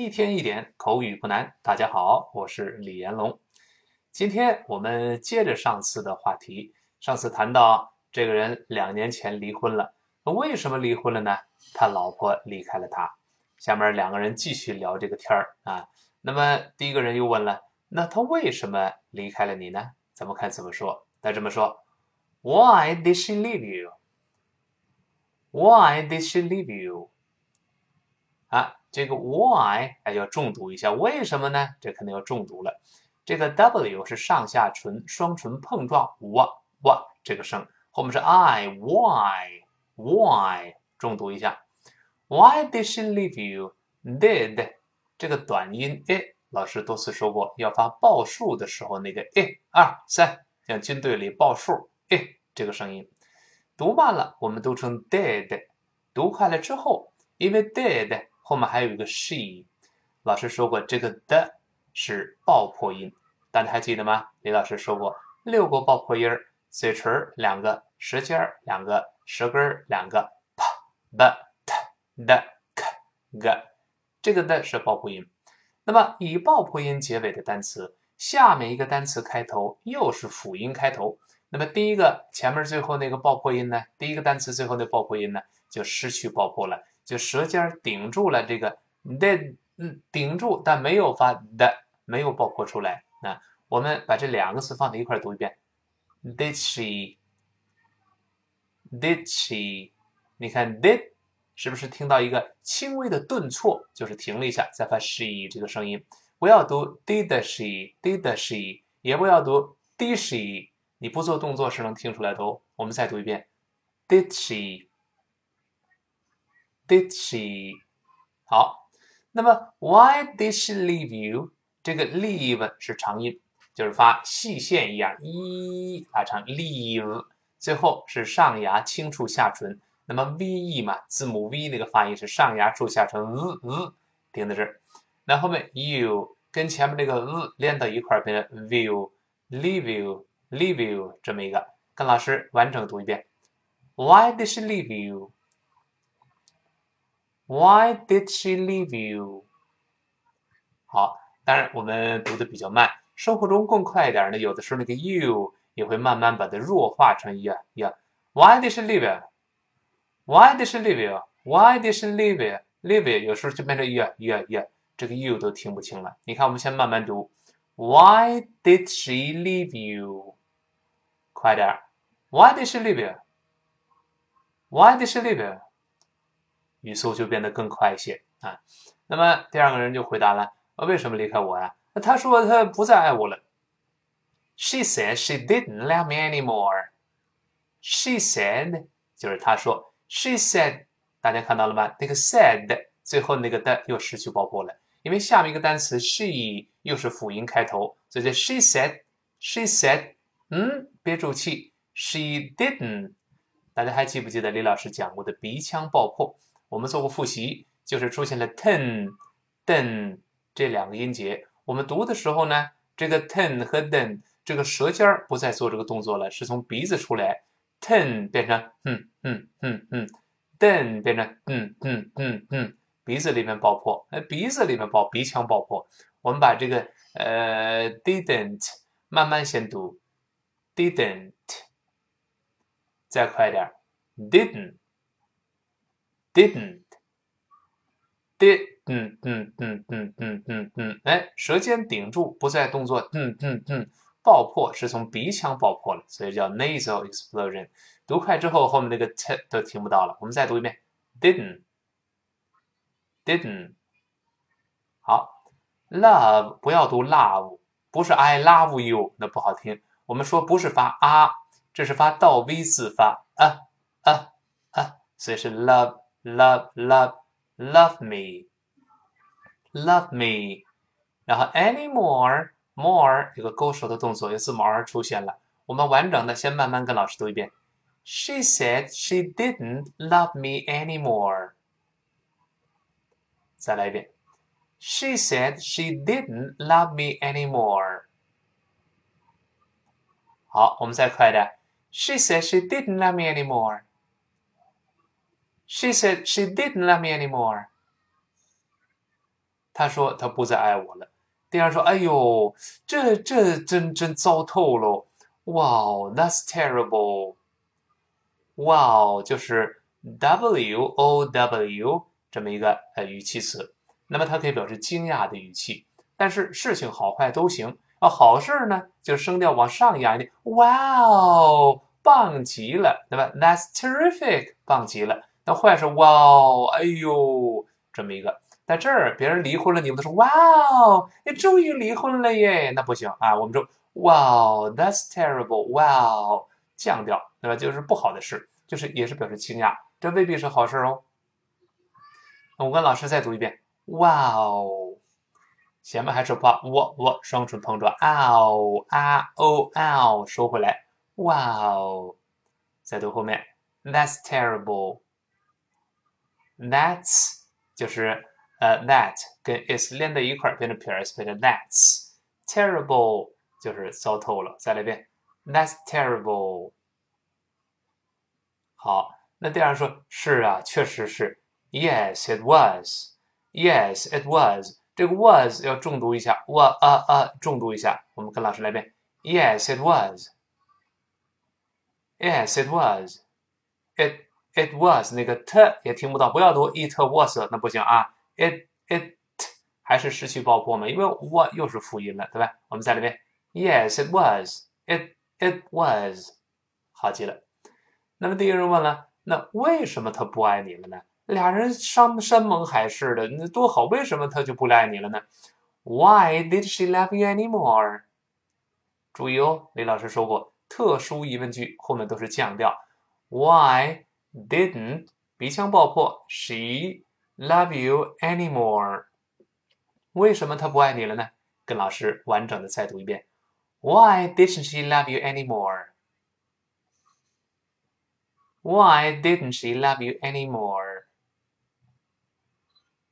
一天一点口语不难。大家好，我是李延龙。今天我们接着上次的话题。上次谈到这个人两年前离婚了，为什么离婚了呢？他老婆离开了他。下面两个人继续聊这个天儿啊。那么第一个人又问了：那他为什么离开了你呢？咱们看怎么说。他这么说：Why did she leave you? Why did she leave you? 这个 why 哎要重读一下，为什么呢？这肯定要重读了。这个 w 是上下唇双唇碰撞哇哇这个声，后面是 i why why 重读一下。Why did she leave you? Did 这个短音 a 老师多次说过，要发报数的时候那个一二三，像军队里报数 a 这个声音。读慢了，我们读成 did；读快了之后，因为 did 后面还有一个 she，老师说过这个的是爆破音，大家还记得吗？李老师说过六个爆破音儿，嘴唇两个，舌尖两个，舌根两个，p、b、t、d、k、g，这个的是爆破音。那么以爆破音结尾的单词，下面一个单词开头又是辅音开头。那么第一个前面最后那个爆破音呢？第一个单词最后那爆破音呢，就失去爆破了，就舌尖顶住了这个 d，嗯，顶住但没有发的，没有爆破出来。那我们把这两个词放在一块读一遍：Did she？Did she？你看 did 是不是听到一个轻微的顿挫，就是停了一下，再发 she 这个声音。不要读 did she？Did she？也不要读 did she？你不做动作是能听出来的哦。我们再读一遍，Did she? Did she? 好，那么 Why did she leave you? 这个 leave 是长音，就是发细线一样，一拉长 leave，最后是上牙轻触下唇。那么 ve 嘛，字母 v 那个发音是上牙触下唇，v v 停在这儿。那后面 you 跟前面那个 v 连到一块儿变成 will，leave you。Leave you 这么一个，跟老师完整读一遍。Why did she leave you? Why did she leave you? 好，当然我们读的比较慢，生活中更快一点呢。有的时候那个 you 也会慢慢把它弱化成 y e a h y e a h。Why did she leave you? Why did she leave you? Why did she leave you? Leave you 有时候就变成 y e a h y e a h y e a h 这个 you 都听不清了。你看，我们先慢慢读。Why did she leave you? 快点儿！Why did she leave you? Why did she leave you? 语速就变得更快一些啊。那么第二个人就回答了：“为什么离开我呀？”他说他不再爱我了。She said she didn't love me anymore. She said 就是他说。She said 大家看到了吗？那个 said 最后那个的又失去爆破了，因为下面一个单词 she 又是辅音开头，所以叫 she said. She said. 嗯，憋住气。She didn't。大家还记不记得李老师讲过的鼻腔爆破？我们做过复习，就是出现了 ten、den 这两个音节。我们读的时候呢，这个 ten 和 den 这个舌尖儿不再做这个动作了，是从鼻子出来。ten 变成嗯嗯嗯嗯，den 变成嗯嗯嗯嗯，鼻子里面爆破，哎，鼻子里面爆，鼻腔爆破。我们把这个呃 didn't 慢慢先读。didn't，再快点 didn't didn t didn t 嗯嗯嗯嗯嗯嗯嗯，哎，舌尖顶住，不再动作，嗯嗯嗯，爆破是从鼻腔爆破了，所以叫 nasal explosion。读快之后，后面那个 t 都听不到了。我们再读一遍，didn't，didn't，好，love 不要读 love，不是 I love you，那不好听。我们说不是发啊，这是发倒 V 字发啊啊啊，所以是 love love love love me love me，然后 any more more 有个勾手的动作，有字母 R 出现了。我们完整的先慢慢跟老师读一遍。She said she didn't love me anymore。再来一遍。She said she didn't love me anymore。好，我们再快点。She said she didn't love me anymore. She said she didn't love me anymore. 他说他不再爱我了。第二说，哎呦，这这真真糟透喽！Wow, that's terrible. Wow，就是 W O W 这么一个呃语气词，那么它可以表示惊讶的语气，但是事情好坏都行啊。好事呢，就声调往上扬一点，Wow，棒极了，对吧？That's terrific，棒极了。那坏是哇哦哎呦，这么一个。在这儿，别人离婚了，你们都说哇哦，你终于离婚了耶，那不行啊，我们说哇哦，That's terrible，哇哦，降调，对吧？就是不好的事，就是也是表示惊讶，这未必是好事哦。我跟老师再读一遍，哇哦，前面还是把我我双唇碰撞，啊哦啊哦啊哦，收回来，哇哦，再读后面，That's terrible terrible，That's 就是。呃，that 跟 is 连在一块儿变成 pairs，变成 that's terrible，就是糟透了。再来一遍，that's terrible。好，那第二说，是啊，确实是，yes it was，yes it was。这个 was 要重读一下，wa 啊啊，重读一下。我们跟老师来一遍，yes it was，yes it was，it it It was 那个 t 也听不到，不要读 it was，那不行啊。it it 还是失去爆破吗？因为 what 又是辅音了，对吧？我们再来一遍，Yes, it was. It it was. 好极了。那么第一个人问了，那为什么他不爱你了呢？俩人山山盟海誓的，那多好，为什么他就不爱你了呢？Why did she love you anymore？注意哦，李老师说过，特殊疑问句后面都是降调。Why didn't 鼻腔爆破 she love you anymore？为什么他不爱你了呢？跟老师完整的再读一遍。Why didn't she love you anymore? Why didn't she love you anymore?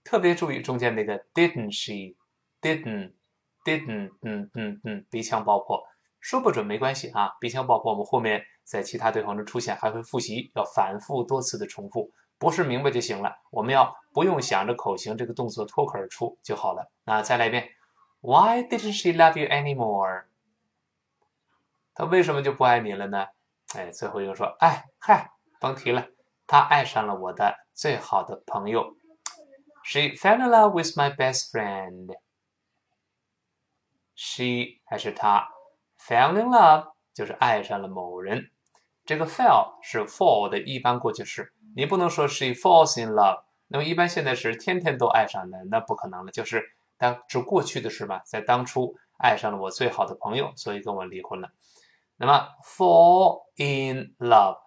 特别注意中间那个 didn't she didn't didn't 嗯嗯嗯鼻腔爆破， 说不准没关系啊。鼻腔爆破我们后面在其他对话中出现还会复习，要反复多次的重复。不是明白就行了，我们要不用想着口型这个动作脱口而出就好了。那再来一遍，Why didn't she love you anymore？他为什么就不爱你了呢？哎，最后一个说，哎嗨，甭提了，他爱上了我的最好的朋友。She fell in love with my best friend. She 还是他，fell in love 就是爱上了某人。这个 fell 是 fall 的一般过去式。你不能说 she falls in love，那么一般现在时天天都爱上的，那不可能了。就是当是过去的事嘛，在当初爱上了我最好的朋友，所以跟我离婚了。那么 fall in love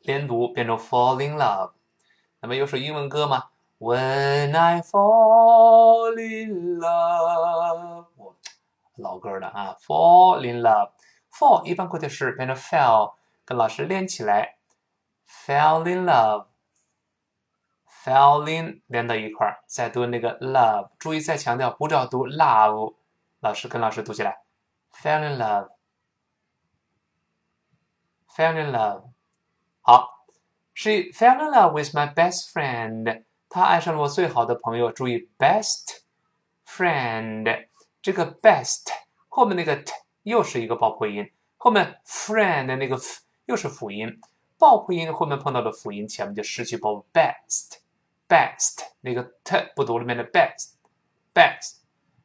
连读变成 fall in love。那么有首英文歌吗？When I fall in love，老歌的啊，fall in love，fall 一般过去式变成 fell，跟老师连起来。fell in love，fell in 连到一块儿，再读那个 love，注意再强调，不要读 love。老师跟老师读起来，fell in love，fell in love。好，she fell in love with my best friend。她爱上了我最好的朋友。注意 best friend， 这个 best 后面那个 t 又是一个爆破音，后面 friend 的那个 f 又是辅音。爆破音后面碰到的辅音，前面就失去爆 best，best 那个 t 不读里面的 best，best，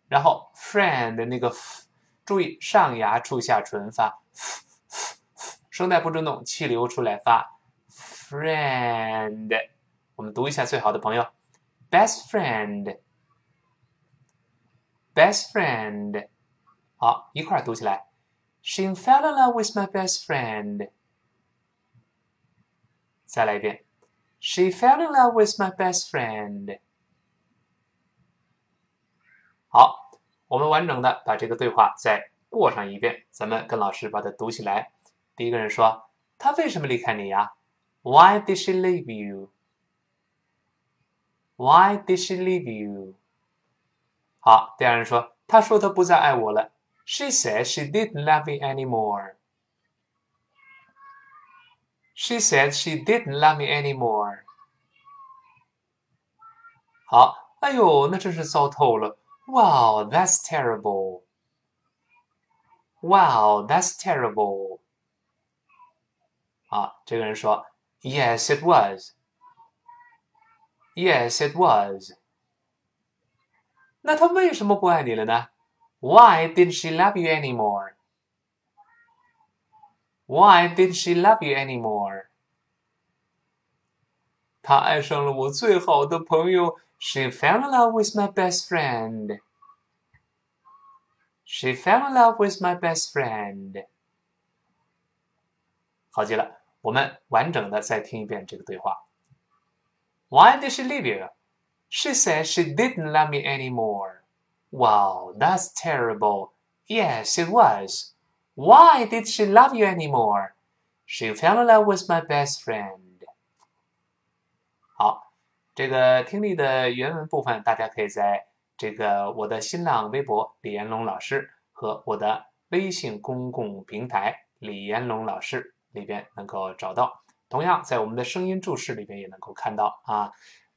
然后 friend 的那个 f，注意上牙触下唇发 f f 声带不振动，气流出来发 friend。我们读一下最好的朋友，best friend friend，best friend，好，一块读起来，She fell in love with my best friend。再来一遍，She fell in love with my best friend。好，我们完整的把这个对话再过上一遍，咱们跟老师把它读起来。第一个人说：“他为什么离开你呀？”Why did she leave you？Why did she leave you？ 好，第二人说：“他说他不再爱我了。”She said she didn't love me anymore。She said she didn't love me anymore. 好， 哎呦，那真是糟透了。Wow, that's terrible. Wow, that's terrible. 啊，这个人说，Yes, it was. Yes, it was. 那他为什么不爱你了呢？Why didn't she love you anymore? Why didn't she love you anymore? 她爱上了我最好的朋友。She fell in love with my best friend. She fell in love with my best friend. 好极了，我们完整的再听一遍这个对话。Why did she leave you? She said she didn't love me anymore. Wow, that's terrible. Yes, it was. Why did she love you anymore? She fell in love with my best friend. 好，这个听力的原文部分，大家可以在这个我的新浪微博李延龙老师和我的微信公共平台李延龙老师里边能够找到。同样，在我们的声音注释里边也能够看到啊。